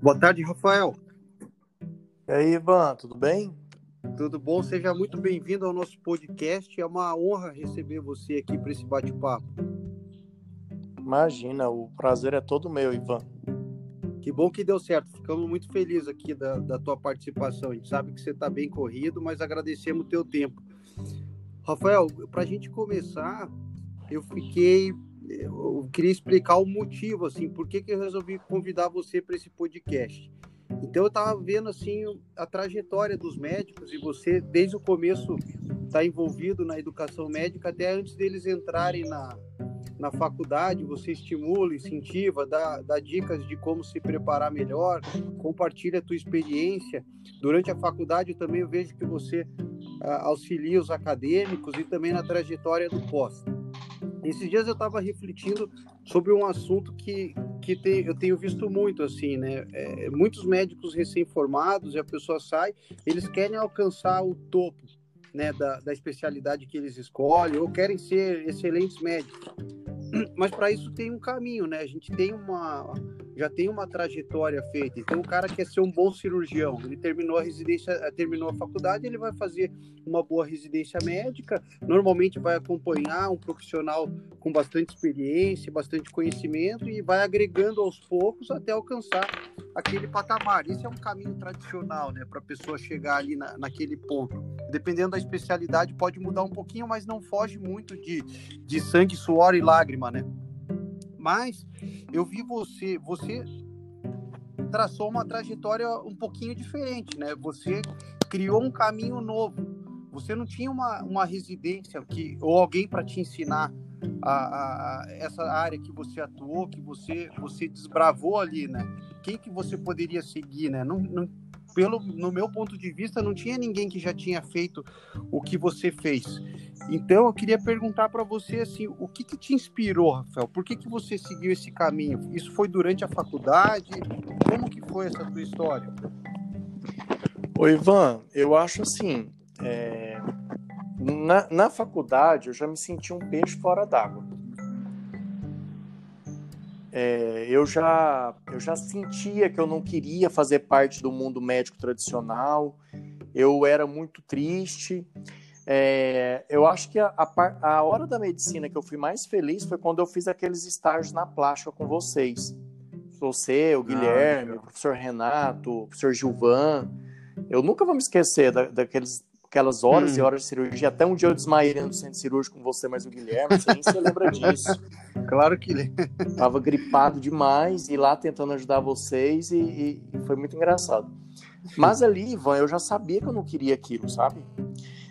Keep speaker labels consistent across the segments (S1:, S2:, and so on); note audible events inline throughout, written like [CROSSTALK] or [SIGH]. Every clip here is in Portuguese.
S1: Boa tarde, Rafael.
S2: E aí, Ivan, tudo bem?
S1: Tudo bom? Seja muito bem-vindo ao nosso podcast. É uma honra receber você aqui para esse bate-papo.
S2: Imagina, o prazer é todo meu, Ivan.
S1: Que bom que deu certo. Ficamos muito felizes aqui da, da tua participação. A gente sabe que você está bem corrido, mas agradecemos o teu tempo. Rafael, para a gente começar, eu fiquei eu queria explicar o motivo, assim, por que, que eu resolvi convidar você para esse podcast. Então eu estava vendo assim a trajetória dos médicos e você desde o começo está envolvido na educação médica até antes deles entrarem na, na faculdade, você estimula, incentiva, dá, dá dicas de como se preparar melhor, compartilha a tua experiência. Durante a faculdade eu também vejo que você ah, auxilia os acadêmicos e também na trajetória do pós. Esses dias eu estava refletindo sobre um assunto que, que eu tenho visto muito, assim, né? É, muitos médicos recém-formados e a pessoa sai, eles querem alcançar o topo, né, da, da especialidade que eles escolhem ou querem ser excelentes médicos. Mas para isso tem um caminho, né? A gente tem uma já tem uma trajetória feita. Então o cara quer ser um bom cirurgião, ele terminou a residência, terminou a faculdade, ele vai fazer uma boa residência médica, normalmente vai acompanhar um profissional com bastante experiência, bastante conhecimento e vai agregando aos poucos até alcançar aquele patamar. Esse é um caminho tradicional, né, para a pessoa chegar ali na, naquele ponto. Dependendo da especialidade pode mudar um pouquinho, mas não foge muito de, de sangue, suor e lágrima, né? Mas eu vi você, você traçou uma trajetória um pouquinho diferente, né? Você criou um caminho novo. Você não tinha uma, uma residência que, ou alguém para te ensinar a, a, essa área que você atuou, que você, você desbravou ali, né? Quem que você poderia seguir, né? Não, não, pelo, no meu ponto de vista, não tinha ninguém que já tinha feito o que você fez. Então, eu queria perguntar para você assim, o que, que te inspirou, Rafael? Por que, que você seguiu esse caminho? Isso foi durante a faculdade? Como que foi essa tua história?
S2: Oi, Ivan, eu acho assim, é... na, na faculdade eu já me senti um peixe fora d'água é, eu, já, eu já sentia que eu não queria fazer parte do mundo médico tradicional, eu era muito triste. É, eu acho que a, a, a, hora da medicina que eu fui mais feliz foi quando eu fiz aqueles estágios na plástica com vocês. Você, o ah, Guilherme, ah, o professor Renato, o professor Gilvan. Eu nunca vou me esquecer da, daqueles aquelas horas hum. e horas de cirurgia. Até um dia eu desmaiei no centro cirúrgico com você, mas o Guilherme, você nem se lembra [LAUGHS] disso.
S1: Claro que
S2: Tava gripado demais e lá tentando ajudar vocês e, e, foi muito engraçado. Mas ali, Ivan, eu já sabia que eu não queria aquilo, sabe?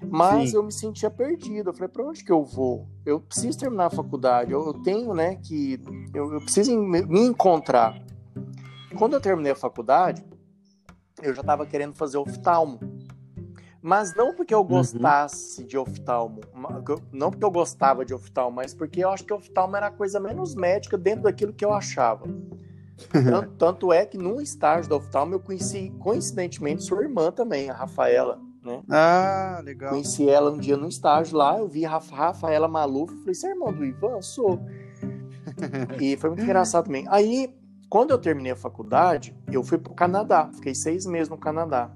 S2: Mas Sim. eu me sentia perdido. Eu falei, para onde que eu vou? Eu preciso terminar a faculdade. Eu, eu tenho, né, que eu, eu preciso me, me encontrar. Quando eu terminei a faculdade, eu já estava querendo fazer oftalmo. Mas não porque eu uhum. gostasse uhum. de oftalmo, não porque eu gostava de oftalmo, mas porque eu acho que oftalmo era a coisa menos médica dentro daquilo que eu achava. tanto, [LAUGHS] tanto, é que num estágio da oftalmo eu conheci, coincidentemente, sua irmã também, a Rafaela. Né?
S1: Ah, legal.
S2: Conheci ela um dia no estágio lá, eu vi a Rafaela Maluf, falei, você é irmão do Ivan? Sou. [LAUGHS] e foi muito engraçado também. Aí, quando eu terminei a faculdade, eu fui para o Canadá, fiquei seis meses no Canadá.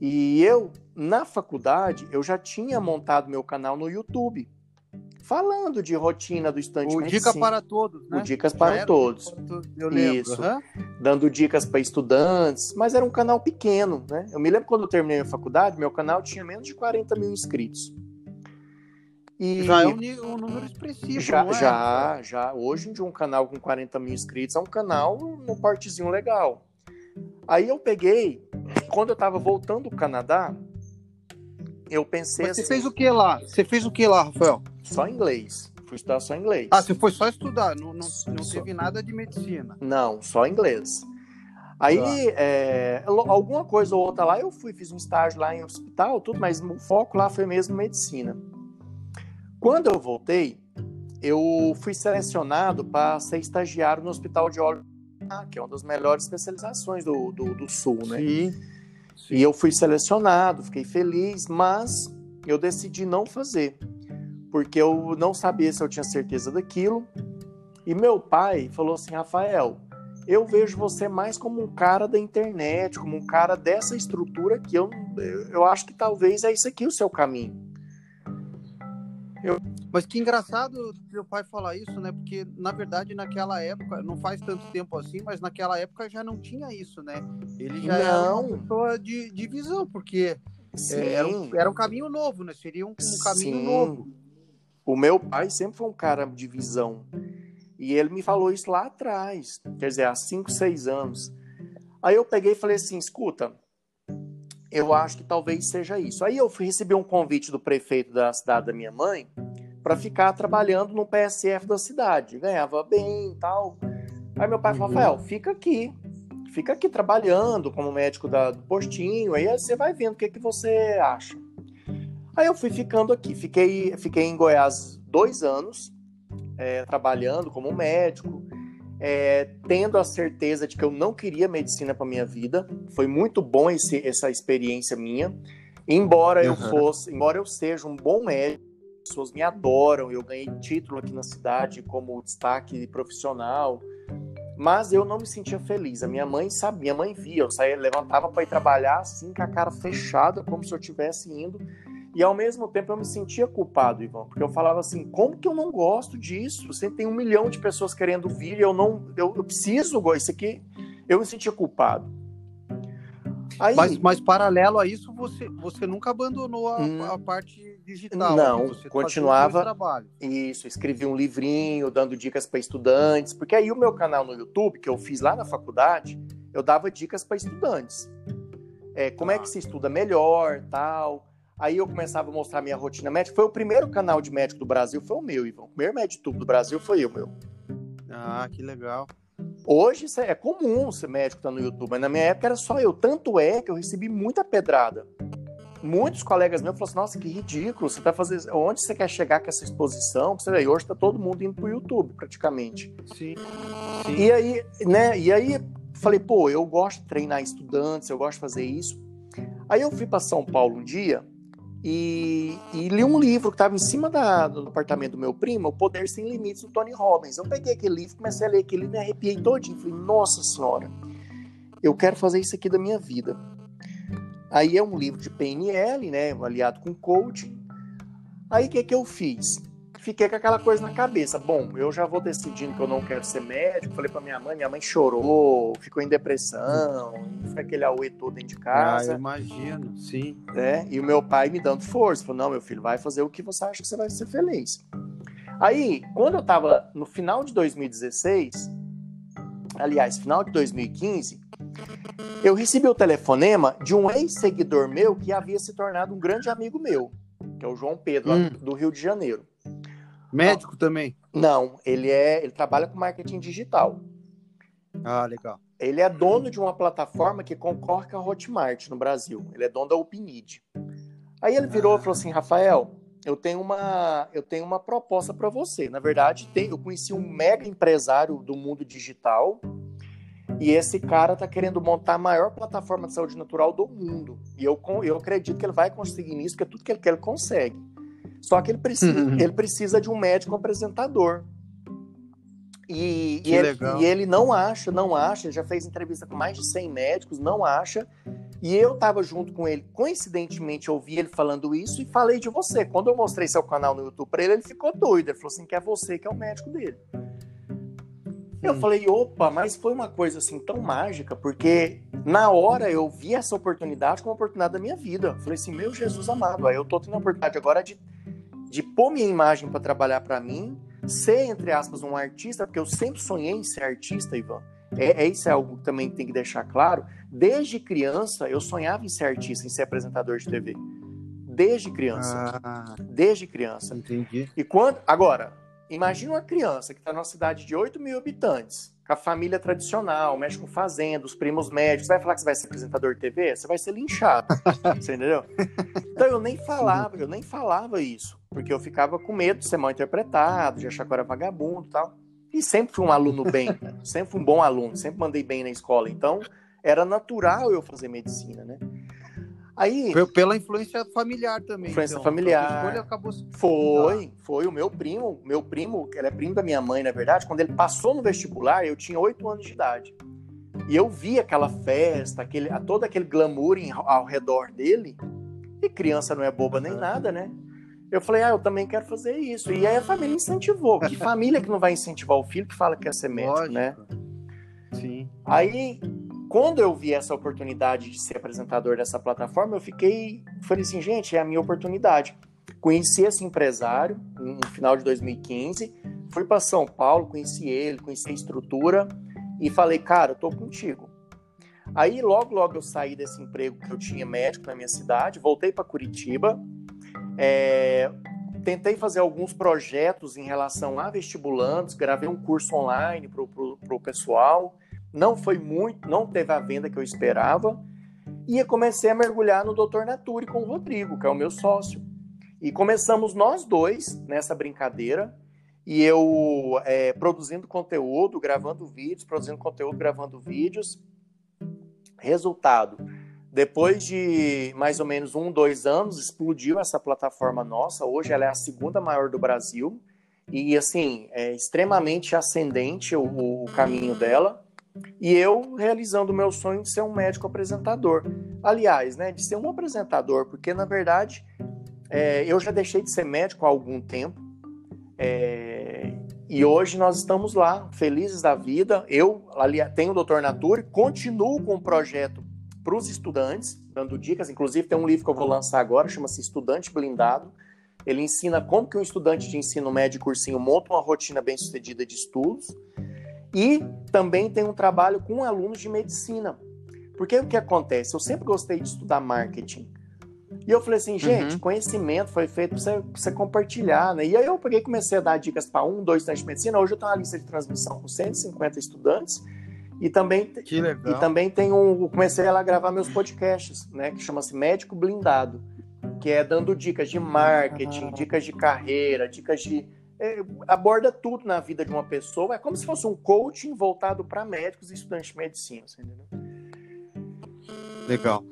S2: E eu na faculdade, eu já tinha montado meu canal no YouTube, falando de rotina do estante
S1: o Dica para Todos, né?
S2: O Dicas para Todos.
S1: Eu lembro.
S2: Isso. Uhum. Dando dicas para estudantes, mas era um canal pequeno, né? Eu me lembro quando eu terminei a faculdade, meu canal tinha menos de 40 mil inscritos.
S1: E já é um, um número expressivo,
S2: já,
S1: é?
S2: Já, já. Hoje, de um canal com 40 mil inscritos, é um canal um portezinho legal. Aí eu peguei, quando eu tava voltando do Canadá, eu pensei
S1: Mas
S2: assim.
S1: Você fez o que lá? Você fez o que lá, Rafael?
S2: Só inglês. Fui estudar só inglês.
S1: Ah, você foi só estudar, não, não, não só... teve nada de medicina.
S2: Não, só inglês. Aí, é, alguma coisa ou outra lá, eu fui, fiz um estágio lá em hospital, tudo, mas o foco lá foi mesmo medicina. Quando eu voltei, eu fui selecionado para ser estagiário no Hospital de Olhos, que é uma das melhores especializações do, do, do Sul, né?
S1: Sim.
S2: E eu fui selecionado, fiquei feliz, mas eu decidi não fazer, porque eu não sabia se eu tinha certeza daquilo. E meu pai falou assim: Rafael, eu vejo você mais como um cara da internet, como um cara dessa estrutura que eu, eu acho que talvez é isso aqui o seu caminho.
S1: Eu... Mas que engraçado meu pai falar isso, né? Porque, na verdade, naquela época, não faz tanto tempo assim, mas naquela época já não tinha isso, né? Ele já não. era uma pessoa de, de visão, porque é, era, um, era um caminho novo, né? Seria um, um caminho Sim. novo.
S2: O meu pai sempre foi um cara de visão. E ele me falou isso lá atrás, quer dizer, há 5, 6 anos. Aí eu peguei e falei assim: escuta, eu acho que talvez seja isso. Aí eu recebi um convite do prefeito da cidade da minha mãe para ficar trabalhando no PSF da cidade. Ganhava bem e tal. Aí meu pai falou: uhum. Rafael, fica aqui. Fica aqui trabalhando como médico da, do postinho, aí você vai vendo o que, que você acha. Aí eu fui ficando aqui, fiquei, fiquei em Goiás dois anos, é, trabalhando como médico, é, tendo a certeza de que eu não queria medicina para minha vida. Foi muito bom esse, essa experiência minha. Embora eu fosse, embora eu seja um bom médico, as pessoas me adoram, eu ganhei título aqui na cidade como destaque profissional, mas eu não me sentia feliz. A minha mãe sabia, minha mãe via, eu saía, levantava para ir trabalhar assim com a cara fechada, como se eu estivesse indo e ao mesmo tempo eu me sentia culpado, Ivan, porque eu falava assim: como que eu não gosto disso? Você tem um milhão de pessoas querendo vir e eu não. Eu, eu preciso, isso aqui. Eu me sentia culpado.
S1: Aí, mas, mas paralelo a isso, você, você nunca abandonou a, hum, a parte digital.
S2: Não, continuava. Isso, escrevi um livrinho dando dicas para estudantes, porque aí o meu canal no YouTube, que eu fiz lá na faculdade, eu dava dicas para estudantes. É, como é ah. que se estuda melhor, tal. Aí eu começava a mostrar minha rotina médica. Foi o primeiro canal de médico do Brasil, foi o meu, Ivan. O primeiro médico do Brasil foi eu, meu.
S1: Ah, que legal.
S2: Hoje é comum ser médico estar tá no YouTube, mas na minha época era só eu. Tanto é que eu recebi muita pedrada. Muitos colegas meus falaram assim: nossa, que ridículo, você tá fazendo. Onde você quer chegar com essa exposição? Você vê, hoje tá todo mundo indo pro YouTube, praticamente.
S1: Sim. Sim.
S2: E aí, né? E aí falei, pô, eu gosto de treinar estudantes, eu gosto de fazer isso. Aí eu fui para São Paulo um dia e, e, li um livro que estava em cima da, do apartamento do meu primo, O Poder Sem Limites, do Tony Robbins. Eu peguei aquele livro, comecei a ler aquele livro, me arrepiei todinho. Falei, nossa senhora, eu quero fazer isso aqui da minha vida. Aí é um livro de PNL, né, aliado com coaching. Aí o que, que eu fiz? Fiquei com aquela coisa na cabeça. Bom, eu já vou decidindo que eu não quero ser médico. Falei pra minha mãe, minha mãe chorou, ficou em depressão, foi aquele auê todo dentro de casa.
S1: Ah, imagino, sim.
S2: É, e o meu pai me dando força. Falou, não, meu filho, vai fazer o que você acha que você vai ser feliz. Aí, quando eu tava no final de 2016, aliás, final de 2015, eu recebi o telefonema de um ex-seguidor meu que havia se tornado um grande amigo meu, que é o João Pedro, hum. do Rio de Janeiro.
S1: Médico também?
S2: Não, ele é, ele trabalha com marketing digital.
S1: Ah, legal.
S2: Ele é dono de uma plataforma que concorre com a Hotmart no Brasil. Ele é dono da Opnid. Aí ele virou ah. e falou assim, Rafael, eu tenho uma, eu tenho uma proposta para você. Na verdade, tem, eu conheci um mega empresário do mundo digital e esse cara tá querendo montar a maior plataforma de saúde natural do mundo. E eu, eu acredito que ele vai conseguir nisso, porque tudo que ele quer ele consegue. Só que ele precisa, uhum. ele precisa de um médico apresentador. E, e ele, e, ele, não acha, não acha, já fez entrevista com mais de 100 médicos, não acha. E eu estava junto com ele, coincidentemente ouvi ele falando isso e falei de você. Quando eu mostrei seu canal no YouTube para ele, ele ficou doido. Ele falou assim: que é você que é o médico dele. Eu falei, opa, mas foi uma coisa assim tão mágica, porque na hora eu vi essa oportunidade como uma oportunidade da minha vida. Eu falei assim, meu Jesus amado, aí eu tô tendo a oportunidade agora de de pôr minha imagem para trabalhar para mim, ser, entre aspas, um artista, porque eu sempre sonhei em ser artista, Ivan. É, é isso é algo que também tem que deixar claro. Desde criança, eu sonhava em ser artista, em ser apresentador de TV. Desde criança. Ah, desde criança.
S1: Entendi.
S2: E quando. Agora, imagina uma criança que está numa cidade de 8 mil habitantes, com a família tradicional, mexe com fazenda, os primos médicos, vai falar que você vai ser apresentador de TV? Você vai ser linchado. [LAUGHS] você entendeu? Então eu nem falava, eu nem falava isso, porque eu ficava com medo de ser mal interpretado, de achar que eu era vagabundo e tal. E sempre fui um aluno bem, [LAUGHS] sempre fui um bom aluno, sempre mandei bem na escola. Então era natural eu fazer medicina, né?
S1: Aí, foi pela influência familiar também.
S2: Influência então. familiar.
S1: escolha acabou...
S2: Foi, foi. O meu primo, meu primo, ele é primo da minha mãe, na verdade, quando ele passou no vestibular, eu tinha oito anos de idade. E eu vi aquela festa, aquele, todo aquele glamour em, ao redor dele. E criança não é boba nem nada, né? Eu falei, ah, eu também quero fazer isso. E aí a família incentivou. Que família que não vai incentivar o filho que fala que quer ser médico, Lógico. né?
S1: Sim.
S2: Aí quando eu vi essa oportunidade de ser apresentador dessa plataforma, eu fiquei, falei assim, gente, é a minha oportunidade. Conheci esse empresário no final de 2015, fui para São Paulo, conheci ele, conheci a estrutura e falei, cara, eu tô contigo. Aí logo, logo eu saí desse emprego que eu tinha médico na minha cidade, voltei para Curitiba, é, tentei fazer alguns projetos em relação a vestibulandos, gravei um curso online para o pessoal, não foi muito, não teve a venda que eu esperava. E comecei a mergulhar no Dr. Nature com o Rodrigo, que é o meu sócio. E começamos nós dois nessa brincadeira. E eu é, produzindo conteúdo, gravando vídeos, produzindo conteúdo, gravando vídeos. Resultado: depois de mais ou menos um, dois anos, explodiu essa plataforma nossa. Hoje ela é a segunda maior do Brasil. E assim, é extremamente ascendente o, o caminho dela. E eu realizando o meu sonho de ser um médico apresentador. Aliás, né, de ser um apresentador, porque na verdade é, eu já deixei de ser médico há algum tempo. É, e hoje nós estamos lá, felizes da vida. Eu ali, tenho o Doutor Nature, continuo com o projeto para os estudantes, dando dicas. Inclusive, tem um livro que eu vou lançar agora, chama-se Estudante Blindado. Ele ensina como que um estudante de ensino médio cursinho monta uma rotina bem sucedida de estudos. E também tem um trabalho com alunos de medicina. Porque o que acontece? Eu sempre gostei de estudar marketing. E eu falei assim, gente, uhum. conhecimento foi feito para você, você, compartilhar, né? E aí eu peguei comecei a dar dicas para um, dois estudantes de medicina. Hoje eu tenho uma lista de transmissão com 150 estudantes. E também. E também tem um. Comecei a gravar meus podcasts, né? Que chama-se Médico Blindado. Que é dando dicas de marketing, dicas de carreira, dicas de é, aborda tudo na vida de uma pessoa. É como se fosse um coaching voltado para médicos e estudantes de medicina, entendeu?
S1: Legal.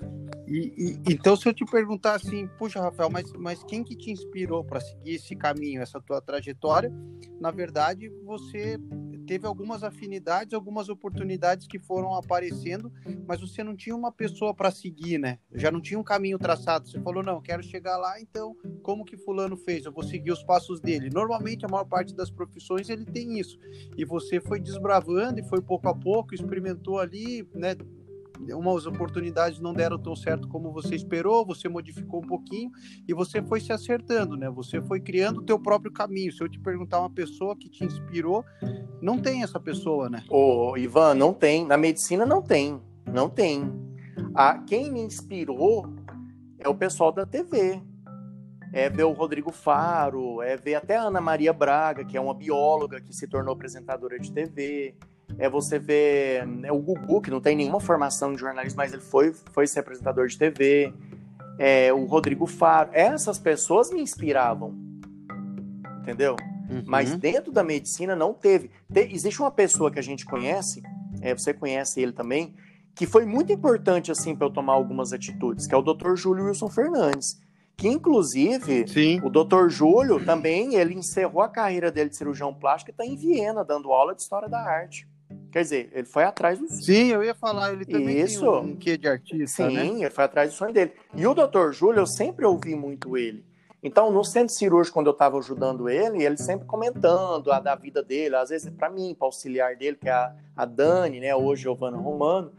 S1: E, e, então, se eu te perguntar assim, puxa, Rafael, mas, mas quem que te inspirou para seguir esse caminho, essa tua trajetória? Na verdade, você teve algumas afinidades, algumas oportunidades que foram aparecendo, mas você não tinha uma pessoa para seguir, né? Já não tinha um caminho traçado. Você falou, não, quero chegar lá, então como que fulano fez? Eu vou seguir os passos dele. Normalmente a maior parte das profissões ele tem isso. E você foi desbravando e foi pouco a pouco, experimentou ali, né? Umas oportunidades não deram tão certo como você esperou, você modificou um pouquinho e você foi se acertando, né? Você foi criando o teu próprio caminho. Se eu te perguntar uma pessoa que te inspirou, não tem essa pessoa, né?
S2: Ô, Ivan, não tem. Na medicina não tem. Não tem. A, quem me inspirou é o pessoal da TV. É ver o Rodrigo Faro, é ver até a Ana Maria Braga, que é uma bióloga que se tornou apresentadora de TV é você ver é o Gugu, que não tem nenhuma formação em jornalismo, mas ele foi, foi ser apresentador de TV, é, o Rodrigo Faro. Essas pessoas me inspiravam, entendeu? Uhum. Mas dentro da medicina não teve. Te, existe uma pessoa que a gente conhece, é, você conhece ele também, que foi muito importante assim para eu tomar algumas atitudes, que é o Dr. Júlio Wilson Fernandes. Que inclusive
S1: Sim.
S2: o Dr. Júlio também ele encerrou a carreira dele de cirurgião plástico e está em Viena dando aula de história da arte. Quer dizer, ele foi atrás do
S1: Sim, eu ia falar, ele também Isso. tem um quê de artista,
S2: Sim,
S1: né?
S2: ele foi atrás do sonho dele. E o Dr. Júlio, eu sempre ouvi muito ele. Então, no centro cirúrgico, quando eu estava ajudando ele, ele sempre comentando a da vida dele, às vezes para mim, para auxiliar dele, que é a, a Dani, né, hoje Giovana Romano.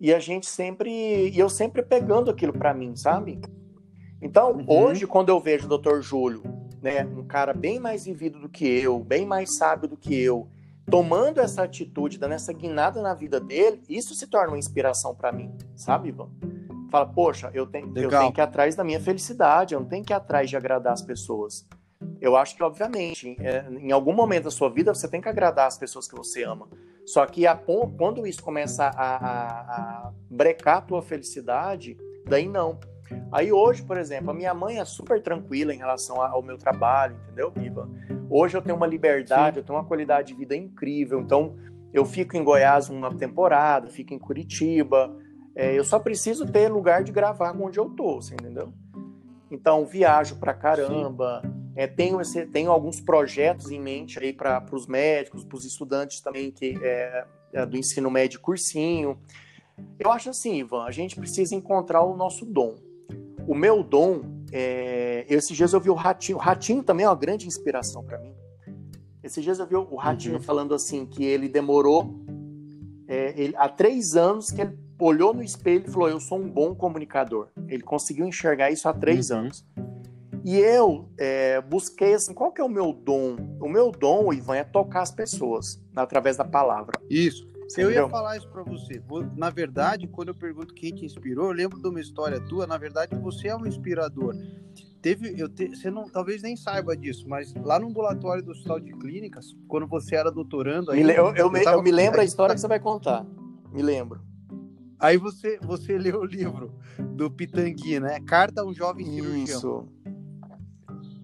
S2: E a gente sempre, e eu sempre pegando aquilo para mim, sabe? Então, uhum. hoje, quando eu vejo o Dr. Júlio, né, um cara bem mais vivido do que eu, bem mais sábio do que eu, tomando essa atitude, dando essa guinada na vida dele, isso se torna uma inspiração para mim, sabe, Ivan? Fala, poxa, eu tenho, eu tenho que ir atrás da minha felicidade, eu não tenho que ir atrás de agradar as pessoas. Eu acho que, obviamente, é, em algum momento da sua vida você tem que agradar as pessoas que você ama. Só que a, quando isso começa a, a, a brecar a tua felicidade, daí não. Aí hoje, por exemplo, a minha mãe é super tranquila em relação ao meu trabalho, entendeu, Ivan? Hoje eu tenho uma liberdade, eu tenho uma qualidade de vida incrível. Então, eu fico em Goiás uma temporada, fico em Curitiba. É, eu só preciso ter lugar de gravar onde eu tô, você entendeu? Então, viajo pra caramba. É, tenho, esse, tenho alguns projetos em mente aí para os médicos, para os estudantes também que é, é, do ensino médio cursinho. Eu acho assim, Ivan, a gente precisa encontrar o nosso dom. O meu dom, é... esses dias eu vi o Ratinho. O Ratinho também é uma grande inspiração para mim. Esses dias eu vi o Ratinho uhum. falando assim que ele demorou é, ele, há três anos que ele olhou no espelho e falou: Eu sou um bom comunicador. Ele conseguiu enxergar isso há três uhum. anos. E eu é, busquei assim: qual que é o meu dom? O meu dom, Ivan, é tocar as pessoas através da palavra.
S1: Isso. Eu ia falar isso para você. Na verdade, quando eu pergunto quem te inspirou, eu lembro de uma história tua. Na verdade, você é um inspirador. Teve, eu te, você não, talvez nem saiba disso, mas lá no ambulatório do Hospital de Clínicas, quando você era doutorando,
S2: aí, eu, eu, eu, me, eu me lembro a história que você vai contar. Me lembro.
S1: Aí você, você leu o livro do Pitangui, né? Carta a um jovem cirurgião. Isso.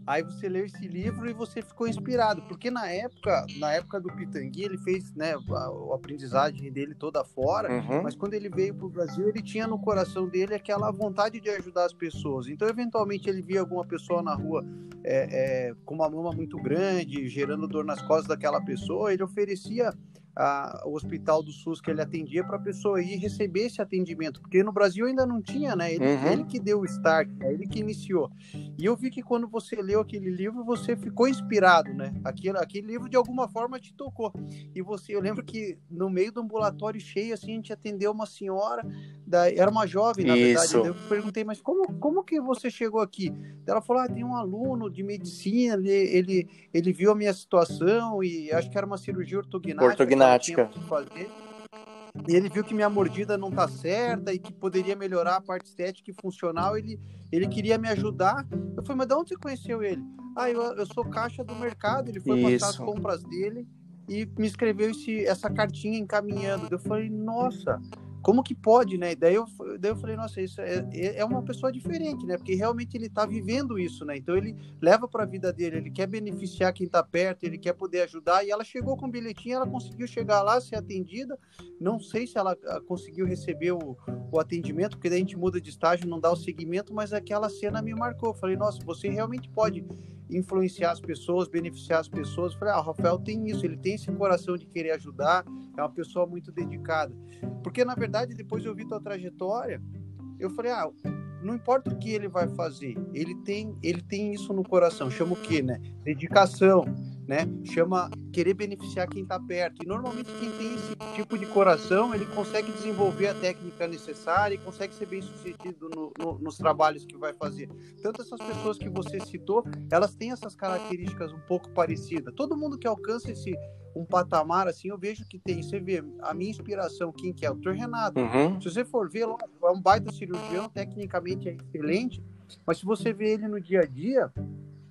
S1: Aí você leu esse livro e você ficou inspirado, porque na época, na época do Pitangui, ele fez, né, a, a aprendizagem dele toda fora, uhum. mas quando ele veio para o Brasil, ele tinha no coração dele aquela vontade de ajudar as pessoas. Então, eventualmente, ele via alguma pessoa na rua é, é, com uma mama muito grande, gerando dor nas costas daquela pessoa, ele oferecia a, o hospital do SUS que ele atendia para a pessoa ir receber esse atendimento, porque no Brasil ainda não tinha, né? Ele, uhum. ele que deu o start, né? ele que iniciou. E eu vi que quando você leu aquele livro, você ficou inspirado, né? Aquele, aquele livro de alguma forma te tocou. E você, eu lembro que no meio do ambulatório cheio, assim, a gente atendeu uma senhora, da, era uma jovem, na Isso. verdade. Eu perguntei, mas como, como que você chegou aqui? Ela falou, ah, tem um aluno de medicina, ele, ele, ele viu a minha situação e acho que era uma cirurgia ortognática.
S2: ortognática ginástica.
S1: E ele viu que minha mordida não tá certa e que poderia melhorar a parte estética e funcional. Ele, ele queria me ajudar. Eu falei, mas de onde você conheceu ele? Ah, eu, eu sou caixa do mercado. Ele foi Isso. passar as compras dele e me escreveu esse, essa cartinha encaminhando. Eu falei, nossa, como que pode, né? Daí eu, daí eu falei, nossa, isso é, é, é uma pessoa diferente, né? Porque realmente ele está vivendo isso, né? Então ele leva para a vida dele, ele quer beneficiar quem está perto, ele quer poder ajudar. E ela chegou com o bilhetinho, ela conseguiu chegar lá, ser atendida. Não sei se ela ah, conseguiu receber o, o atendimento, porque daí a gente muda de estágio, não dá o seguimento, mas aquela cena me marcou. Eu falei, nossa, você realmente pode influenciar as pessoas, beneficiar as pessoas. Eu falei, ah, o Rafael tem isso, ele tem esse coração de querer ajudar, é uma pessoa muito dedicada. Porque, na verdade, depois eu vi tua trajetória, eu falei, ah, não importa o que ele vai fazer, ele tem, ele tem isso no coração. Chama o quê, né? Dedicação, né? Chama querer beneficiar quem está perto. E normalmente quem tem esse tipo de coração, ele consegue desenvolver a técnica necessária e consegue ser bem sucedido no, no, nos trabalhos que vai fazer. Tanto essas pessoas que você citou, elas têm essas características um pouco parecidas. Todo mundo que alcança esse um patamar assim, eu vejo que tem. Você vê a minha inspiração, quem que é? O Dr. Renato. Uhum. Se você for ver, é um baita cirurgião, tecnicamente é excelente, mas se você vê ele no dia a dia,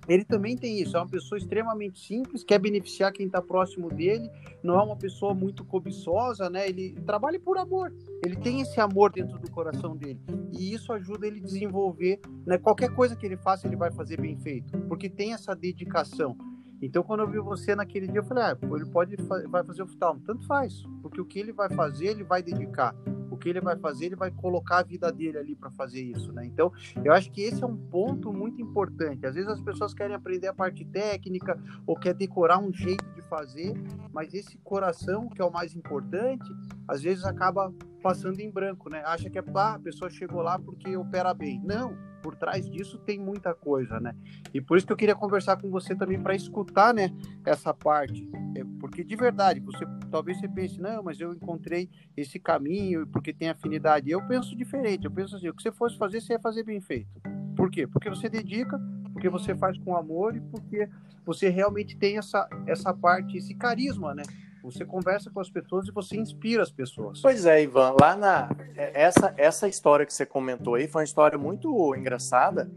S1: ele também tem isso, é uma pessoa extremamente simples, quer beneficiar quem está próximo dele, não é uma pessoa muito cobiçosa, né? Ele trabalha por amor, ele tem esse amor dentro do coração dele e isso ajuda ele a desenvolver, né? Qualquer coisa que ele faça, ele vai fazer bem feito, porque tem essa dedicação. Então, quando eu vi você naquele dia, eu falei, ah, ele pode vai fazer oftalmo. Tanto faz, porque o que ele vai fazer, ele vai dedicar. O que ele vai fazer, ele vai colocar a vida dele ali para fazer isso, né? Então, eu acho que esse é um ponto muito importante. Às vezes as pessoas querem aprender a parte técnica ou quer decorar um jeito de fazer, mas esse coração, que é o mais importante, às vezes acaba passando em branco, né? Acha que é, ah, a pessoa chegou lá porque opera bem. Não, por trás disso tem muita coisa, né? E por isso que eu queria conversar com você também para escutar, né, essa parte, é, porque de verdade, você talvez você pense, não, mas eu encontrei esse caminho porque tem afinidade. Eu penso diferente, eu penso assim, o que você fosse fazer, você ia fazer bem feito. Por quê? Porque você dedica, porque você faz com amor e porque você realmente tem essa essa parte, esse carisma, né? Você conversa com as pessoas e você inspira as pessoas.
S2: Pois é, Ivan. Lá na é, essa essa história que você comentou aí foi uma história muito engraçada,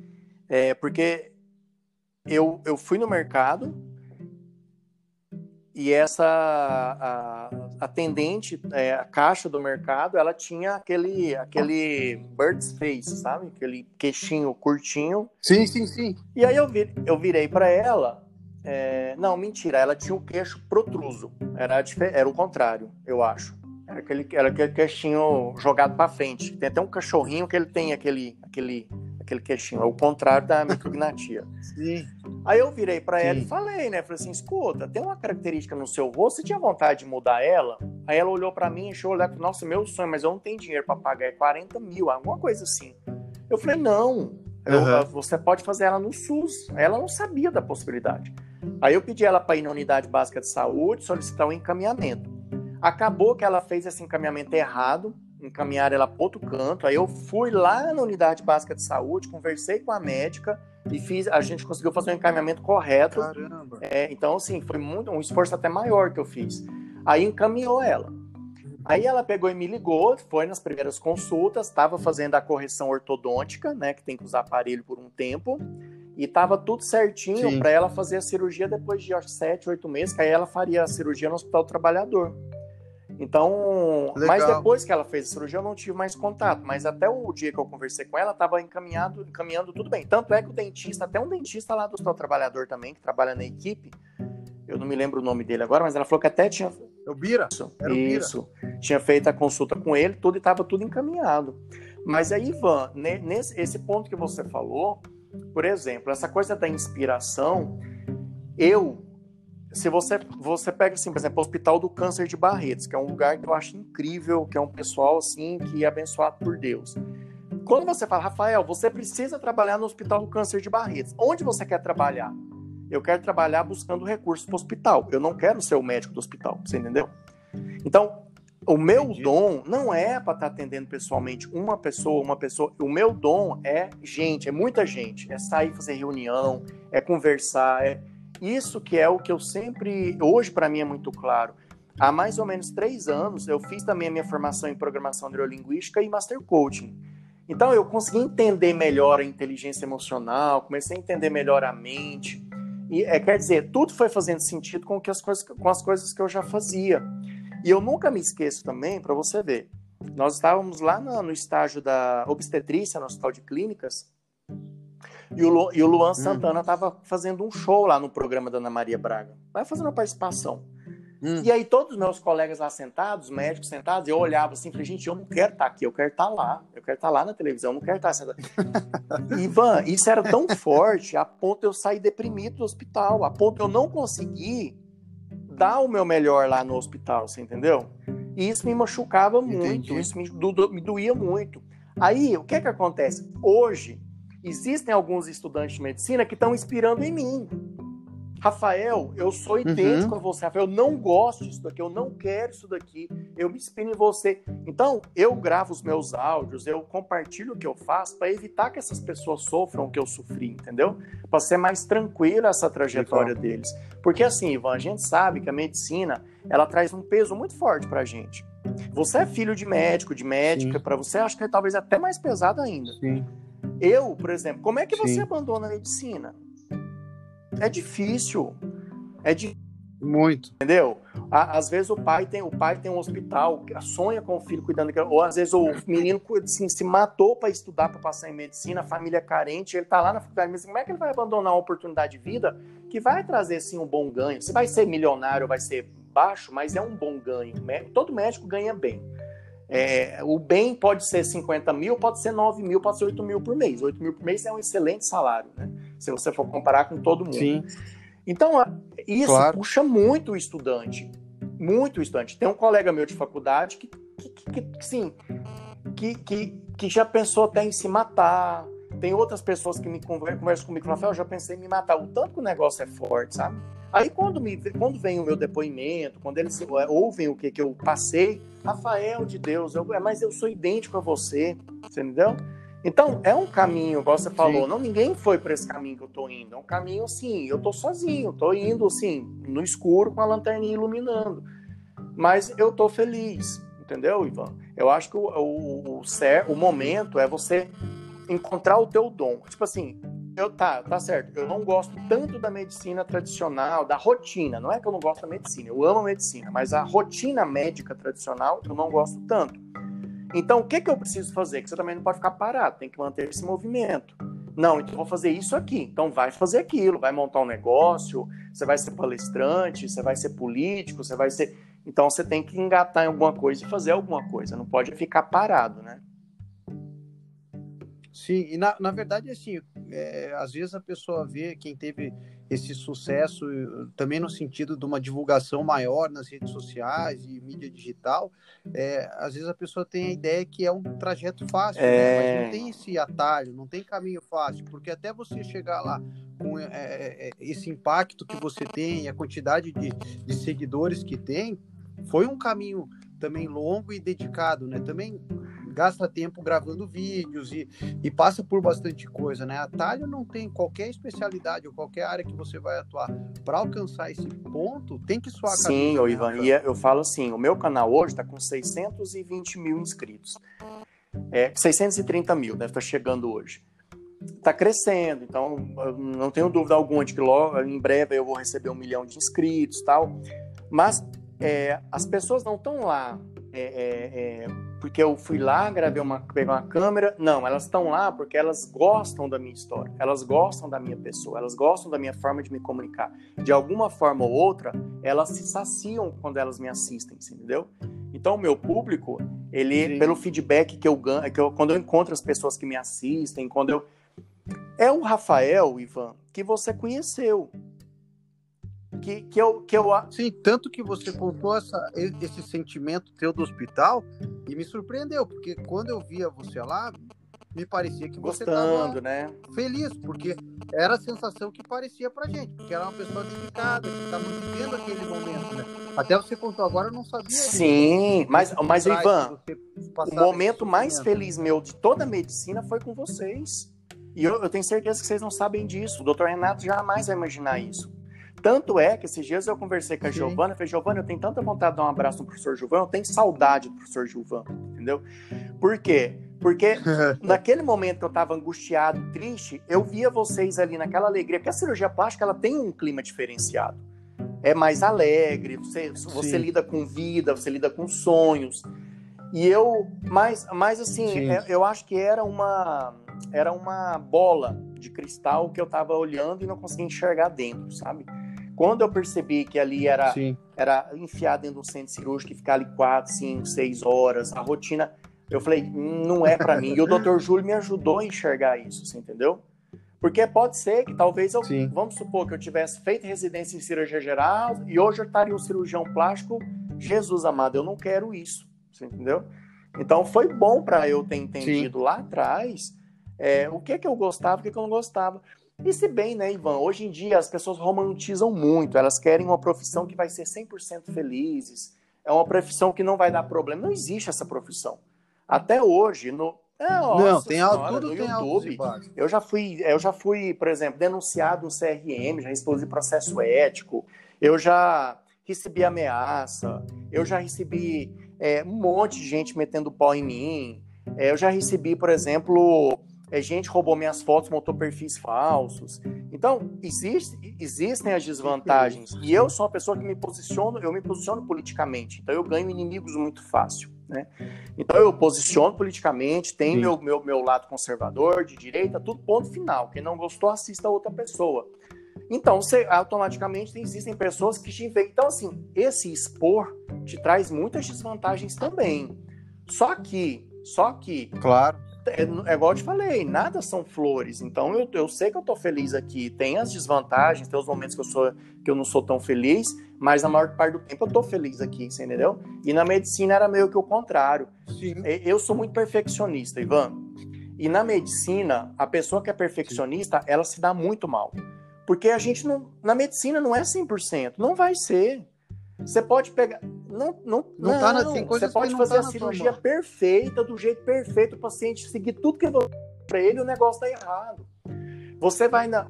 S2: é, porque eu, eu fui no mercado e essa a, atendente, é, a caixa do mercado, ela tinha aquele aquele bird's face, sabe? Aquele queixinho curtinho.
S1: Sim, sim, sim.
S2: E aí eu, vi, eu virei para ela é, não, mentira, ela tinha o queixo protruso. Era, era o contrário, eu acho. Era aquele, era aquele queixinho jogado para frente. Tem até um cachorrinho que ele tem aquele, aquele, aquele queixinho. É o contrário da micrognatia.
S1: Sim.
S2: Aí eu virei para ela e falei, né? Falei assim, escuta, tem uma característica no seu rosto, você tinha vontade de mudar ela? Aí ela olhou para mim, encheu o olhar, nossa, meu sonho, mas eu não tenho dinheiro para pagar, é 40 mil, alguma coisa assim. Eu falei, não, eu, uhum. você pode fazer ela no SUS. Ela não sabia da possibilidade. Aí eu pedi ela para ir na unidade básica de saúde, solicitar um encaminhamento. Acabou que ela fez esse encaminhamento errado, encaminhar ela para outro canto. Aí eu fui lá na unidade básica de saúde, conversei com a médica e fiz, a gente conseguiu fazer o um encaminhamento correto.
S1: Caramba.
S2: É, então, assim, foi muito, um esforço até maior que eu fiz. Aí encaminhou ela. Aí ela pegou e me ligou, foi nas primeiras consultas, estava fazendo a correção ortodôntica, né, que tem que usar aparelho por um tempo, e estava tudo certinho para ela fazer a cirurgia depois de acho, sete, oito meses, que aí ela faria a cirurgia no Hospital Trabalhador. Então, Legal. mas depois que ela fez a cirurgia, eu não tive mais contato. Mas até o dia que eu conversei com ela, estava encaminhado, encaminhando tudo bem. Tanto é que o dentista, até um dentista lá do Hospital Trabalhador também, que trabalha na equipe, eu não me lembro o nome dele agora, mas ela falou que até tinha.
S1: É o Bira?
S2: Isso. Era o Bira. Isso. Tinha feito a consulta com ele, tudo e estava tudo encaminhado. Mas aí, Ivan, nesse esse ponto que você falou, por exemplo, essa coisa da inspiração, eu se você, você pega, assim, por exemplo, o Hospital do Câncer de Barretos, que é um lugar que eu acho incrível, que é um pessoal, assim, que é abençoado por Deus. Quando você fala, Rafael, você precisa trabalhar no Hospital do Câncer de Barretos, onde você quer trabalhar? Eu quero trabalhar buscando recursos para o hospital. Eu não quero ser o médico do hospital, você entendeu? Então, o meu Entendi. dom não é para estar tá atendendo pessoalmente uma pessoa, uma pessoa. O meu dom é gente, é muita gente. É sair fazer reunião, é conversar, é isso que é o que eu sempre, hoje para mim é muito claro. Há mais ou menos três anos eu fiz também a minha formação em programação neurolinguística e master coaching. Então eu consegui entender melhor a inteligência emocional, comecei a entender melhor a mente. E é, quer dizer, tudo foi fazendo sentido com, que as coisas, com as coisas que eu já fazia. E eu nunca me esqueço também, para você ver, nós estávamos lá no, no estágio da obstetrícia no Hospital de Clínicas, e o, Lu, e o Luan hum. Santana estava fazendo um show lá no programa da Ana Maria Braga. Vai fazendo uma participação. Hum. E aí todos os meus colegas lá sentados, médicos sentados, eu olhava assim, falei, gente, eu não quero estar tá aqui, eu quero estar tá lá, eu quero estar tá lá na televisão, eu não quero estar sentado. [LAUGHS] Ivan, isso era tão forte a ponto de eu sair deprimido do hospital, a ponto de eu não conseguir dar o meu melhor lá no hospital, você entendeu? E isso me machucava muito, Entendi. isso me, do, me doía muito. Aí, o que é que acontece? Hoje, existem alguns estudantes de medicina que estão inspirando em mim. Rafael, eu sou idêntico uhum. a você. Rafael, eu não gosto disso daqui, eu não quero isso daqui, eu me inspiro em você. Então, eu gravo os meus áudios, eu compartilho o que eu faço para evitar que essas pessoas sofram o que eu sofri, entendeu? Para ser mais tranquila essa trajetória deles. Porque assim, Ivan, a gente sabe que a medicina, ela traz um peso muito forte pra gente. Você é filho de médico, de médica, para você acho que é talvez até mais pesado ainda.
S1: Sim.
S2: Eu, por exemplo, como é que você Sim. abandona a medicina? É difícil. É difícil.
S1: Muito.
S2: Entendeu? Às vezes o pai tem o pai tem um hospital, sonha com o filho cuidando, ou às vezes o menino assim, se matou para estudar para passar em medicina, a família é carente, ele tá lá na faculdade, mas como é que ele vai abandonar uma oportunidade de vida que vai trazer sim um bom ganho? Você vai ser milionário, vai ser baixo, mas é um bom ganho. Todo médico ganha bem. É, o bem pode ser 50 mil, pode ser 9 mil, pode ser 8 mil por mês. 8 mil por mês é um excelente salário, né? Se você for comparar com todo mundo.
S1: Sim.
S2: Então, isso claro. puxa muito o estudante. Muito o estudante. Tem um colega meu de faculdade que, que, que, que sim, que, que, que já pensou até em se matar. Tem outras pessoas que me conversam comigo e falam, eu já pensei em me matar. O tanto que o negócio é forte, sabe? Aí quando, me, quando vem o meu depoimento, quando eles é, ouvem o que, que eu passei, Rafael de Deus, eu, é, mas eu sou idêntico a você, você entendeu? Então, é um caminho, igual você falou, Sim. não ninguém foi para esse caminho que eu tô indo. É um caminho assim, eu tô sozinho, tô indo assim, no escuro com a lanterninha iluminando. Mas eu tô feliz, entendeu, Ivan? Eu acho que o, o, o, o momento é você encontrar o teu dom. Tipo assim, eu, tá, tá certo. Eu não gosto tanto da medicina tradicional, da rotina. Não é que eu não gosto da medicina, eu amo a medicina, mas a rotina médica tradicional eu não gosto tanto. Então, o que, que eu preciso fazer? Que você também não pode ficar parado, tem que manter esse movimento. Não, então vou fazer isso aqui. Então vai fazer aquilo, vai montar um negócio, você vai ser palestrante, você vai ser político, você vai ser. Então você tem que engatar em alguma coisa e fazer alguma coisa, não pode ficar parado, né?
S1: Sim, e na, na verdade, assim, é, às vezes a pessoa vê quem teve esse sucesso também no sentido de uma divulgação maior nas redes sociais e mídia digital, é, às vezes a pessoa tem a ideia que é um trajeto fácil, é... né? mas não tem esse atalho, não tem caminho fácil, porque até você chegar lá com é, é esse impacto que você tem, a quantidade de, de seguidores que tem, foi um caminho também longo e dedicado, né? Também gasta tempo gravando vídeos e, e passa por bastante coisa, né? Atalho não tem qualquer especialidade ou qualquer área que você vai atuar para alcançar esse ponto, tem que soar
S2: Sim, ô, né, Ivan, e eu falo assim, o meu canal hoje está com 620 mil inscritos. É, 630 mil, deve estar tá chegando hoje. Está crescendo, então não tenho dúvida alguma de que logo, em breve eu vou receber um milhão de inscritos tal. Mas é, as pessoas não estão lá é, é, é, porque eu fui lá, gravei uma, peguei uma câmera. Não, elas estão lá porque elas gostam da minha história, elas gostam da minha pessoa, elas gostam da minha forma de me comunicar. De alguma forma ou outra, elas se saciam quando elas me assistem, entendeu? Então, o meu público, ele, Sim. pelo feedback que eu ganho, que eu, quando eu encontro as pessoas que me assistem, quando eu. É o Rafael, Ivan, que você conheceu que, que, eu, que eu.
S1: Sim, tanto que você contou essa, esse sentimento teu do hospital e me surpreendeu, porque quando eu via você lá, me parecia que você
S2: Gostando, né?
S1: feliz, porque era a sensação que parecia pra gente, porque era uma pessoa dedicada, que estava vivendo aquele momento, né? Até você contou agora, eu não sabia.
S2: Sim, mas, mas Ivan, o momento mais feliz meu de toda a medicina foi com vocês. E eu, eu tenho certeza que vocês não sabem disso. O doutor Renato jamais vai imaginar isso. Tanto é que esses dias eu conversei com a Giovana, eu falei, Giovana, eu tenho tanta vontade de dar um abraço no professor Gilvan, eu tenho saudade do professor Gilvan, entendeu? Por quê? Porque [LAUGHS] naquele momento que eu estava angustiado, triste, eu via vocês ali naquela alegria, porque a cirurgia plástica ela tem um clima diferenciado. É mais alegre, você, você lida com vida, você lida com sonhos. E eu, mais, mais assim, é, eu acho que era uma, era uma bola de cristal que eu estava olhando e não conseguia enxergar dentro, sabe? Quando eu percebi que ali era, era enfiar dentro do centro cirúrgico e ficar ali quatro, cinco, seis horas, a rotina, eu falei, não é para mim. E o Dr. Júlio me ajudou a enxergar isso, você entendeu? Porque pode ser que talvez eu, Sim. vamos supor que eu tivesse feito residência em cirurgia geral e hoje eu estaria um cirurgião plástico. Jesus amado, eu não quero isso, você entendeu? Então foi bom para eu ter entendido Sim. lá atrás é, o que que eu gostava, o que, que eu não gostava. E se bem, né, Ivan, hoje em dia as pessoas romantizam muito, elas querem uma profissão que vai ser 100% felizes, é uma profissão que não vai dar problema. Não existe essa profissão. Até hoje, no,
S1: é, não, tem senhora, tudo no tem YouTube.
S2: Eu já fui, eu já fui, por exemplo, denunciado no CRM, já respondi processo ético, eu já recebi ameaça, eu já recebi é, um monte de gente metendo pau em mim, é, eu já recebi, por exemplo, é, gente roubou minhas fotos, montou perfis falsos. Então, existe, existem as desvantagens. E eu sou uma pessoa que me posiciono, eu me posiciono politicamente. Então, eu ganho inimigos muito fácil. Né? Então, eu posiciono politicamente, tenho meu, meu, meu lado conservador, de direita, tudo ponto final. Quem não gostou, assista a outra pessoa. Então, você, automaticamente existem pessoas que te veem. Então, assim, esse expor te traz muitas desvantagens também. Só que, só que.
S1: Claro
S2: é, é igual eu te falei, nada são flores. Então eu, eu sei que eu tô feliz aqui. Tem as desvantagens, tem os momentos que eu, sou, que eu não sou tão feliz, mas na maior parte do tempo eu tô feliz aqui, você entendeu? E na medicina era meio que o contrário. Sim. Eu sou muito perfeccionista, Ivan. E na medicina, a pessoa que é perfeccionista, ela se dá muito mal. Porque a gente não. Na medicina não é 100%. Não vai ser. Você pode pegar. Não, não, não, não tá na, tem Você pode fazer tá a cirurgia perfeita, do jeito perfeito, o paciente seguir tudo que você para ele, o negócio tá errado. Você vai na.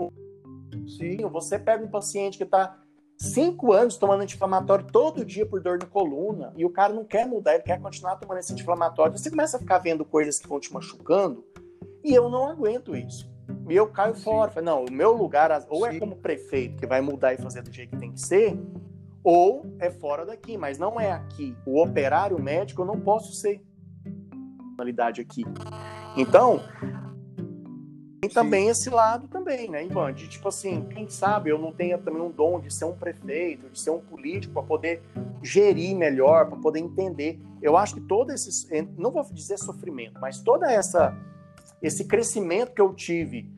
S2: Sim, você pega um paciente que está cinco anos tomando anti-inflamatório todo dia por dor na coluna e o cara não quer mudar, ele quer continuar tomando esse anti-inflamatório. Você começa a ficar vendo coisas que vão te machucando e eu não aguento isso. E eu caio Sim. fora. Não, o meu lugar ou é Sim. é como prefeito que vai mudar e fazer do jeito que tem que ser, ou é fora daqui, mas não é aqui. O operário médico eu não posso ser personalidade aqui. Então, tem também Sim. esse lado também, né, Ivan? De tipo assim, quem sabe eu não tenha também um dom de ser um prefeito, de ser um político, para poder gerir melhor, para poder entender. Eu acho que todo esse, não vou dizer sofrimento, mas toda essa esse crescimento que eu tive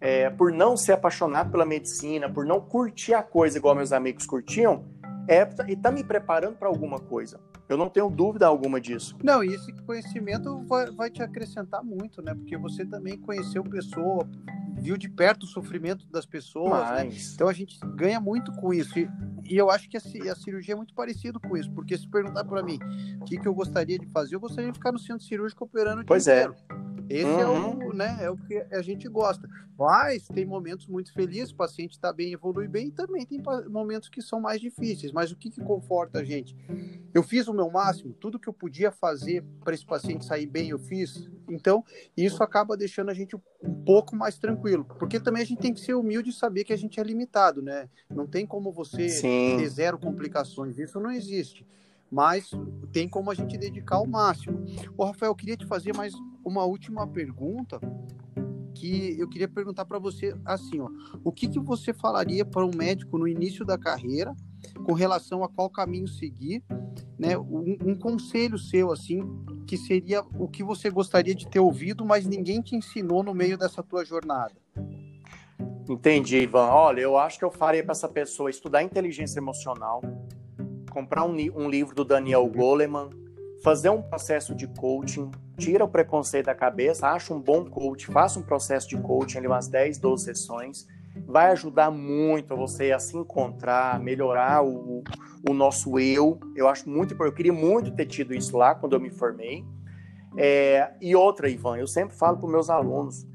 S2: é, por não ser apaixonado pela medicina, por não curtir a coisa igual meus amigos curtiam, é e tá me preparando para alguma coisa. Eu não tenho dúvida alguma disso.
S1: Não, e esse conhecimento vai, vai te acrescentar muito, né? Porque você também conheceu pessoa, viu de perto o sofrimento das pessoas, né? Então a gente ganha muito com isso. E, e eu acho que a, a, cirurgia é muito parecido com isso, porque se perguntar para mim o que, que eu gostaria de fazer, eu gostaria de ficar no centro cirúrgico operando o
S2: pois é.
S1: Esse uhum. é, o, uhum. né, é o que a gente gosta. Mas tem momentos muito felizes, o paciente está bem, evolui bem, e também tem momentos que são mais difíceis. Mas o que, que conforta a gente? Eu fiz o meu máximo, tudo que eu podia fazer para esse paciente sair bem, eu fiz. Então, isso acaba deixando a gente um pouco mais tranquilo. Porque também a gente tem que ser humilde e saber que a gente é limitado, né? Não tem como você Sim. ter zero complicações, isso não existe mas tem como a gente dedicar o máximo. Ô, Rafael, eu queria te fazer mais uma última pergunta que eu queria perguntar para você assim, ó, o que, que você falaria para um médico no início da carreira com relação a qual caminho seguir, né? Um, um, conselho seu assim, que seria o que você gostaria de ter ouvido, mas ninguém te ensinou no meio dessa tua jornada.
S2: Entendi, Ivan. Olha, eu acho que eu faria para essa pessoa estudar inteligência emocional, comprar um, um livro do Daniel Goleman, fazer um processo de coaching, tira o preconceito da cabeça, acha um bom coach, faça um processo de coaching, ali umas 10, 12 sessões, vai ajudar muito você a se encontrar, melhorar o, o nosso eu. Eu acho muito eu queria muito ter tido isso lá quando eu me formei. É, e outra, Ivan, eu sempre falo para meus alunos,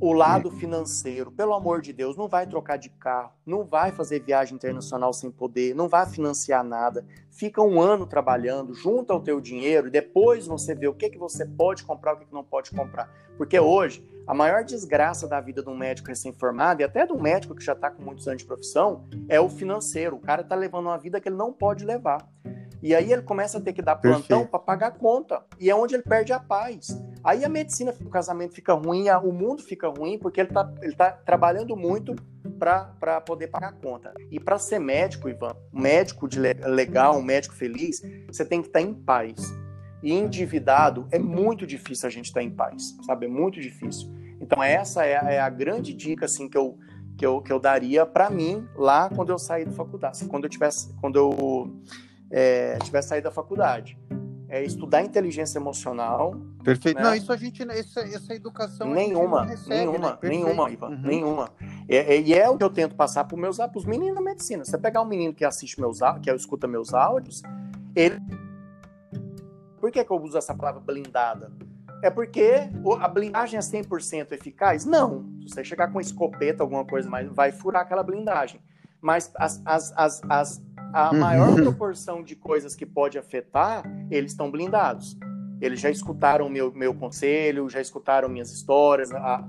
S2: o lado financeiro, pelo amor de Deus, não vai trocar de carro, não vai fazer viagem internacional sem poder, não vai financiar nada. Fica um ano trabalhando, junta o teu dinheiro e depois você vê o que, que você pode comprar, o que, que não pode comprar. Porque hoje, a maior desgraça da vida de um médico recém-formado e até de um médico que já está com muitos anos de profissão é o financeiro. O cara está levando uma vida que ele não pode levar. E aí ele começa a ter que dar plantão para pagar a conta. E é onde ele perde a paz. Aí a medicina, o casamento fica ruim, o mundo fica ruim, porque ele está ele tá trabalhando muito para poder pagar a conta. E para ser médico, Ivan, um médico de legal, um médico feliz, você tem que estar tá em paz. E endividado é muito difícil a gente estar tá em paz, sabe? É muito difícil. Então essa é a, é a grande dica assim que eu que eu, que eu daria para mim lá quando eu saí da faculdade, quando eu tivesse quando eu é, tiver saído da faculdade. É estudar inteligência emocional.
S1: Perfeito. Né? Não, isso a gente, essa, essa educação.
S2: Nenhuma, recebe, nenhuma, né? nenhuma, Ivan, uhum. nenhuma. E, e, é o que eu tento passar para os meus os meninos da medicina. Você pegar um menino que assiste meus que escuta meus áudios, ele. Por que, que eu uso essa palavra blindada? É porque a blindagem é 100% eficaz? Não. Se você chegar com escopeta, alguma coisa mais, vai furar aquela blindagem. Mas as, as, as, as a uhum. maior proporção de coisas que pode afetar, eles estão blindados. Eles já escutaram meu, meu conselho, já escutaram minhas histórias, a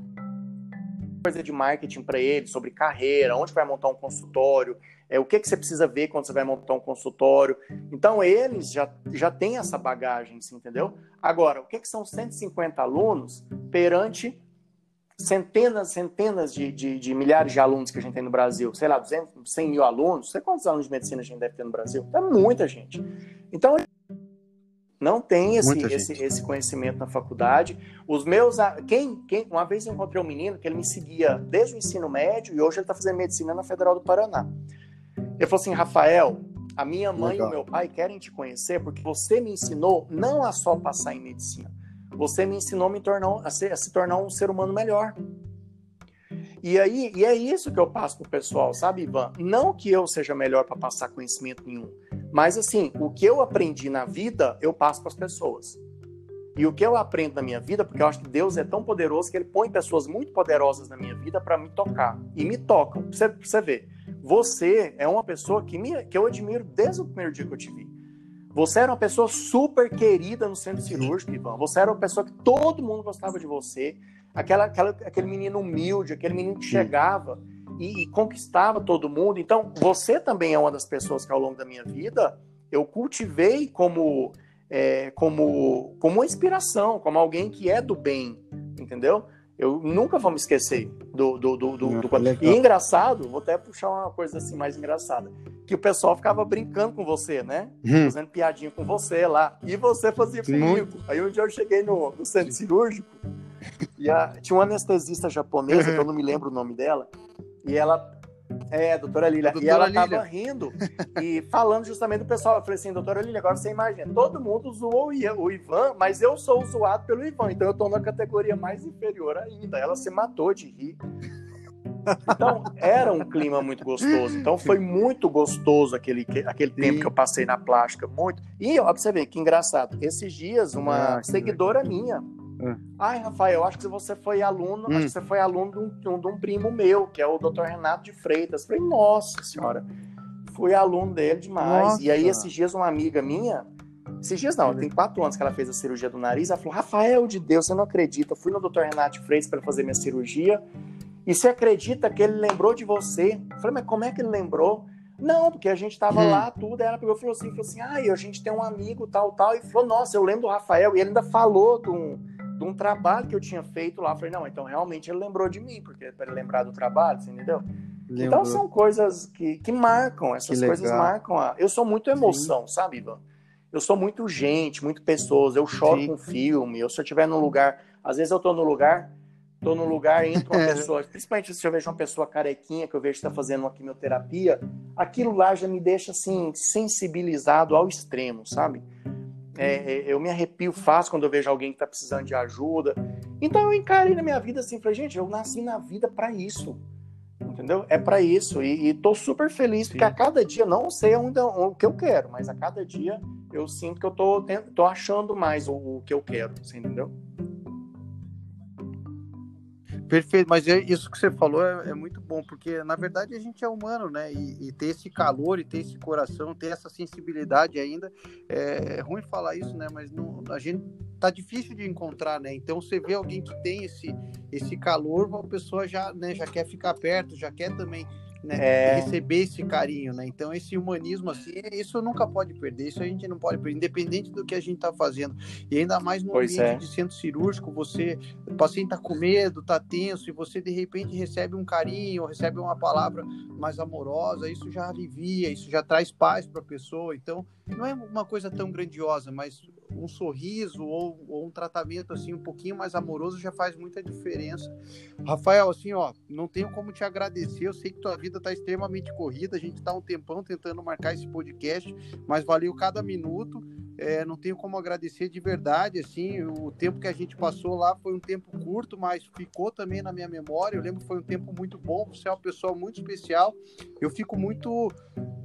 S2: coisa de marketing para eles, sobre carreira, onde vai montar um consultório, é, o que, que você precisa ver quando você vai montar um consultório. Então, eles já, já têm essa bagagem, entendeu? Agora, o que, que são 150 alunos perante centenas, centenas de, de, de, milhares de alunos que a gente tem no Brasil, sei lá, 200, 100 mil alunos, sei quantos alunos de medicina a gente deve ter no Brasil? É muita gente. Então, não tem esse, esse, esse, conhecimento na faculdade. Os meus. Quem, quem, uma vez eu encontrei um menino que ele me seguia desde o ensino médio e hoje ele está fazendo medicina na Federal do Paraná. Ele falou assim: Rafael, a minha mãe Legal. e o meu pai querem te conhecer porque você me ensinou não a só passar em medicina, você me ensinou a, me tornar, a, ser, a se tornar um ser humano melhor. E aí, e é isso que eu passo pro pessoal, sabe, Ivan? Não que eu seja melhor para passar conhecimento nenhum, mas assim, o que eu aprendi na vida, eu passo para as pessoas. E o que eu aprendo na minha vida, porque eu acho que Deus é tão poderoso que ele põe pessoas muito poderosas na minha vida para me tocar. E me tocam. Pra você, você ver. Você é uma pessoa que, me, que eu admiro desde o primeiro dia que eu te vi. Você era uma pessoa super querida no centro cirúrgico, Ivan. Você era uma pessoa que todo mundo gostava de você. Aquela, aquela, aquele menino humilde, aquele menino que chegava e, e, conquistava todo mundo. Então, você também é uma das pessoas que ao longo da minha vida eu cultivei como, é, como, como uma inspiração, como alguém que é do bem, entendeu? Eu nunca vou me esquecer do. do, do, do, do... E engraçado, vou até puxar uma coisa assim mais engraçada. Que o pessoal ficava brincando com você, né? Hum. Fazendo piadinha com você lá. E você fazia comigo. Muito. Aí um dia eu cheguei no, no centro cirúrgico e a, tinha uma anestesista japonesa, que eu não me lembro o nome dela, e ela é, doutora Lília. Doutora e ela Lília. tava rindo e falando justamente do pessoal. Eu falei assim, doutora Lília, agora você imagina, todo mundo zoou o Ivan, mas eu sou zoado pelo Ivan, então eu tô na categoria mais inferior ainda. Ela se matou de rir. Então, era um clima muito gostoso. Então, foi muito gostoso aquele, aquele tempo que eu passei na plástica. Muito. E, ó, pra você ver, que engraçado. Esses dias, uma ah, seguidora minha é. Ai, Rafael, acho que você foi aluno, hum. acho que você foi aluno de um, de um, primo meu, que é o Dr. Renato de Freitas. Falei, nossa senhora, fui aluno dele demais. Nossa. E aí, esses dias, uma amiga minha, esses dias não, tem quatro anos que ela fez a cirurgia do nariz, ela falou, Rafael de Deus, você não acredita, eu fui no Dr. Renato de Freitas para fazer minha cirurgia, e você acredita que ele lembrou de você? Eu falei, mas como é que ele lembrou? Não, porque a gente tava hum. lá, tudo, ela pegou e falou assim, falou assim, ah, a gente tem um amigo, tal, tal, e falou, nossa, eu lembro do Rafael, e ele ainda falou de um de um trabalho que eu tinha feito lá. Falei, não, então realmente ele lembrou de mim, porque para ele lembrar do trabalho, você entendeu? Lembrou. Então são coisas que, que marcam, essas que coisas marcam. A... Eu sou muito emoção, Sim. sabe, Ivan? Eu sou muito gente, muito pessoas. Eu choro Sim. com filme. Eu, se eu estiver num lugar, às vezes eu tô no lugar, tô no lugar, entra uma [LAUGHS] pessoa, principalmente se eu vejo uma pessoa carequinha, que eu vejo que está fazendo uma quimioterapia, aquilo lá já me deixa assim, sensibilizado ao extremo, sabe? É, é, eu me arrepio fácil quando eu vejo alguém que está precisando de ajuda. Então eu encarei na minha vida assim, falei, gente, eu nasci na vida para isso. Entendeu? É para isso. E, e tô super feliz, Sim. porque a cada dia, não sei ainda o que eu quero, mas a cada dia eu sinto que eu tô, tô achando mais o, o que eu quero. Você entendeu?
S1: Perfeito, mas é, isso que você falou é, é, muito bom, porque na verdade a gente é humano, né? E, e, ter esse calor e ter esse coração, ter essa sensibilidade ainda, é, é ruim falar isso, né? Mas não, a gente tá difícil de encontrar, né? Então você vê alguém que tem esse, esse calor, a pessoa já, né, já quer ficar perto, já quer também né? É... Receber esse carinho, né? Então, esse humanismo, assim, isso nunca pode perder, isso a gente não pode perder, independente do que a gente está fazendo. E ainda mais no pois ambiente é. de centro cirúrgico, você, o paciente está com medo, está tenso, e você de repente recebe um carinho, recebe uma palavra mais amorosa, isso já alivia, isso já traz paz para a pessoa. Então, não é uma coisa tão grandiosa, mas um sorriso ou, ou, um tratamento assim um pouquinho mais amoroso já faz muita diferença. Rafael, assim, ó, não tenho como te agradecer. Eu sei que tua vida está extremamente corrida. A gente está um tempão tentando marcar esse podcast, mas valeu cada minuto. É, não tenho como agradecer de verdade, assim, o tempo que a gente passou lá foi um tempo curto, mas ficou também na minha memória. Eu lembro que foi um tempo muito bom. Você é uma pessoa muito especial. Eu fico muito,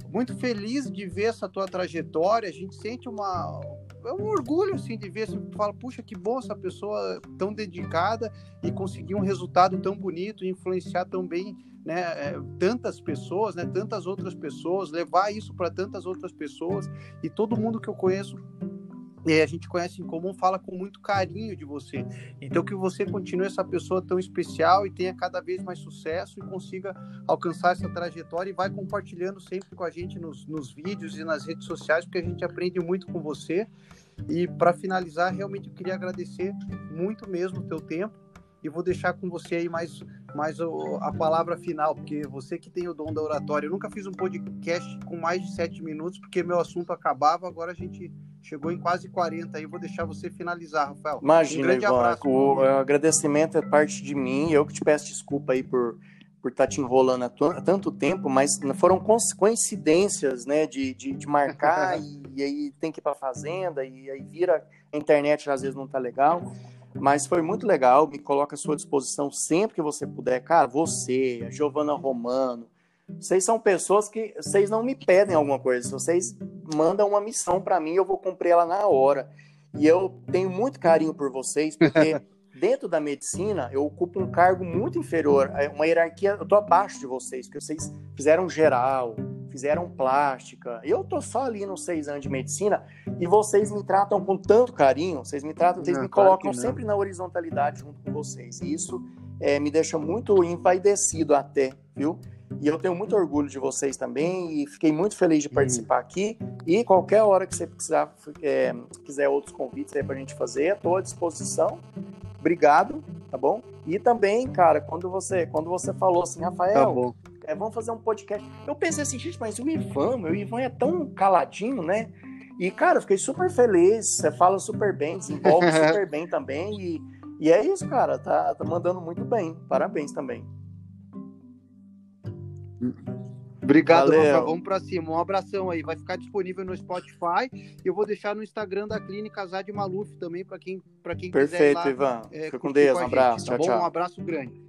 S1: muito feliz de ver essa tua trajetória. A gente sente uma é um orgulho assim de ver, assim, fala, puxa, que bom essa pessoa tão dedicada e conseguir um resultado tão bonito, influenciar tão bem, né, é, tantas pessoas, né, tantas outras pessoas, levar isso para tantas outras pessoas. E todo mundo que eu conheço e a gente conhece em comum, fala com muito carinho de você. Então que você continue essa pessoa tão especial e tenha cada vez mais sucesso e consiga alcançar essa trajetória e vai compartilhando sempre com a gente nos, nos vídeos e nas redes sociais, porque a gente aprende muito com você. E para finalizar, realmente eu queria agradecer muito mesmo o teu tempo e vou deixar com você aí mais, mais a palavra final, porque você que tem o dom da oratória. Eu nunca fiz um podcast com mais de sete minutos, porque meu assunto acabava, agora a gente chegou em quase 40 aí. Vou deixar você finalizar, Rafael.
S2: Imagina, um Ivan, abraço, o, o agradecimento é parte de mim. Eu que te peço desculpa aí por por estar tá te enrolando há tanto tempo, mas foram coincidências, né, de, de, de marcar [LAUGHS] e, e, aí tem que ir para a fazenda e aí vira a internet às vezes não tá legal. Mas foi muito legal, me coloca à sua disposição sempre que você puder. Cara, você, a Giovana Romano, vocês são pessoas que vocês não me pedem alguma coisa. Se vocês mandam uma missão para mim, eu vou cumprir ela na hora. E eu tenho muito carinho por vocês, porque [LAUGHS] dentro da medicina eu ocupo um cargo muito inferior, é uma hierarquia, eu tô abaixo de vocês, porque vocês fizeram geral, fizeram plástica. Eu tô só ali nos seis anos de medicina e vocês me tratam com tanto carinho, vocês me tratam, vocês não, me colocam sempre na horizontalidade junto com vocês. E isso é, me deixa muito envaidecido até, viu? E eu tenho muito orgulho de vocês também e fiquei muito feliz de participar aqui. E qualquer hora que você precisar, é, quiser outros convites aí para a gente fazer, estou à disposição. Obrigado, tá bom? E também, cara, quando você, quando você falou assim, Rafael, tá é, vamos fazer um podcast. Eu pensei assim, gente, mas o Ivan, meu, o Ivan é tão caladinho, né? E, cara, eu fiquei super feliz. Você fala super bem, desenvolve [LAUGHS] super bem também. E, e é isso, cara. Tá, tá mandando muito bem. Parabéns também.
S1: Obrigado, Rafa. Vamos para cima. Um abração aí. Vai ficar disponível no Spotify. Eu vou deixar no Instagram da Clínica Zad Maluf também para quem, pra quem
S2: Perfeito, quiser. Perfeito, Ivan. É, Fica com Deus. Um abraço. Gente, tá
S1: tchau,
S2: bom?
S1: Tchau. Um abraço grande.